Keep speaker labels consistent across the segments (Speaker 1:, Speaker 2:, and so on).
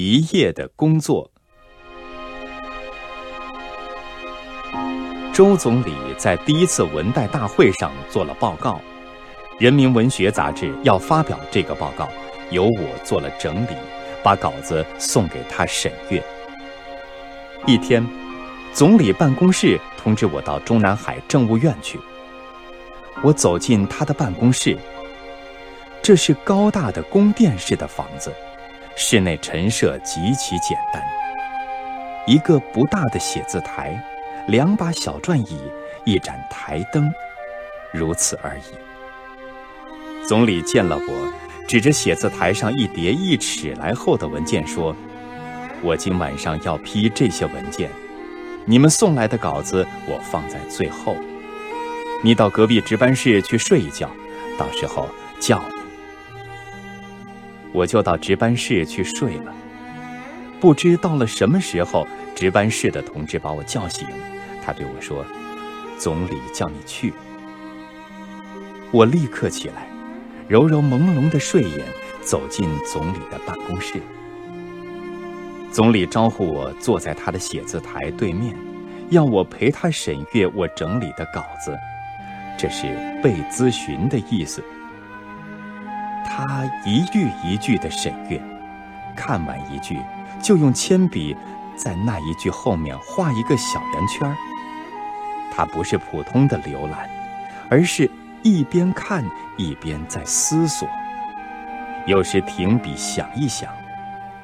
Speaker 1: 一夜的工作。周总理在第一次文代大会上做了报告，《人民文学》杂志要发表这个报告，由我做了整理，把稿子送给他审阅。一天，总理办公室通知我到中南海政务院去。我走进他的办公室，这是高大的宫殿式的房子，室内陈设极其简单，一个不大的写字台。两把小转椅，一盏台灯，如此而已。总理见了我，指着写字台上一叠一尺来厚的文件说：“我今晚上要批这些文件，你们送来的稿子我放在最后。你到隔壁值班室去睡一觉，到时候叫。”我就到值班室去睡了。不知到了什么时候，值班室的同志把我叫醒。他对我说：“总理叫你去。”我立刻起来，揉揉朦胧的睡眼，走进总理的办公室。总理招呼我坐在他的写字台对面，要我陪他审阅我整理的稿子，这是被咨询的意思。他一句一句的审阅，看完一句，就用铅笔在那一句后面画一个小圆圈儿。他不是普通的浏览，而是一边看一边在思索，有时停笔想一想，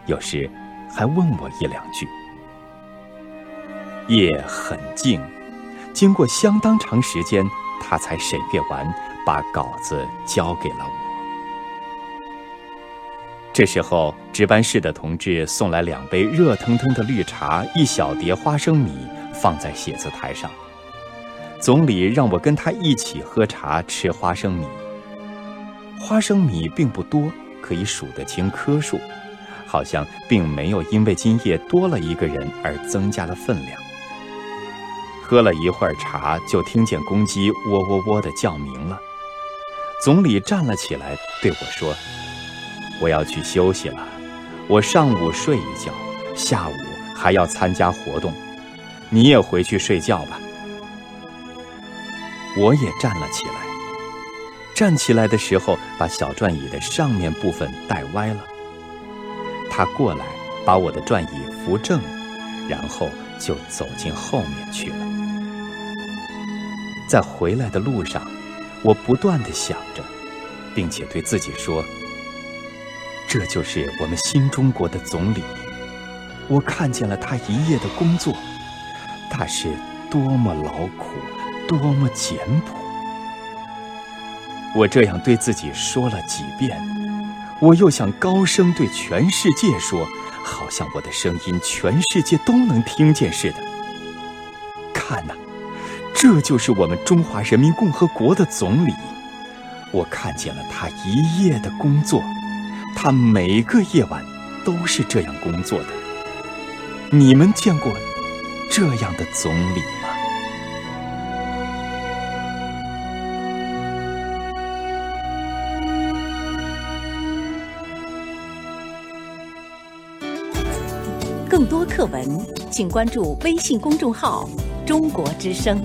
Speaker 1: 有时还问我一两句。夜很静，经过相当长时间，他才审阅完，把稿子交给了我。这时候，值班室的同志送来两杯热腾腾的绿茶，一小碟花生米，放在写字台上。总理让我跟他一起喝茶、吃花生米。花生米并不多，可以数得清颗数，好像并没有因为今夜多了一个人而增加了分量。喝了一会儿茶，就听见公鸡喔喔喔的叫鸣了。总理站了起来，对我说：“我要去休息了，我上午睡一觉，下午还要参加活动，你也回去睡觉吧。”我也站了起来，站起来的时候，把小转椅的上面部分带歪了。他过来，把我的转椅扶正，然后就走进后面去了。在回来的路上，我不断的想着，并且对自己说：“这就是我们新中国的总理。我看见了他一夜的工作，他是多么劳苦。”多么简朴！我这样对自己说了几遍，我又想高声对全世界说，好像我的声音全世界都能听见似的。看呐，这就是我们中华人民共和国的总理。我看见了他一夜的工作，他每个夜晚都是这样工作的。你们见过这样的总理吗？
Speaker 2: 更多课文，请关注微信公众号“中国之声”。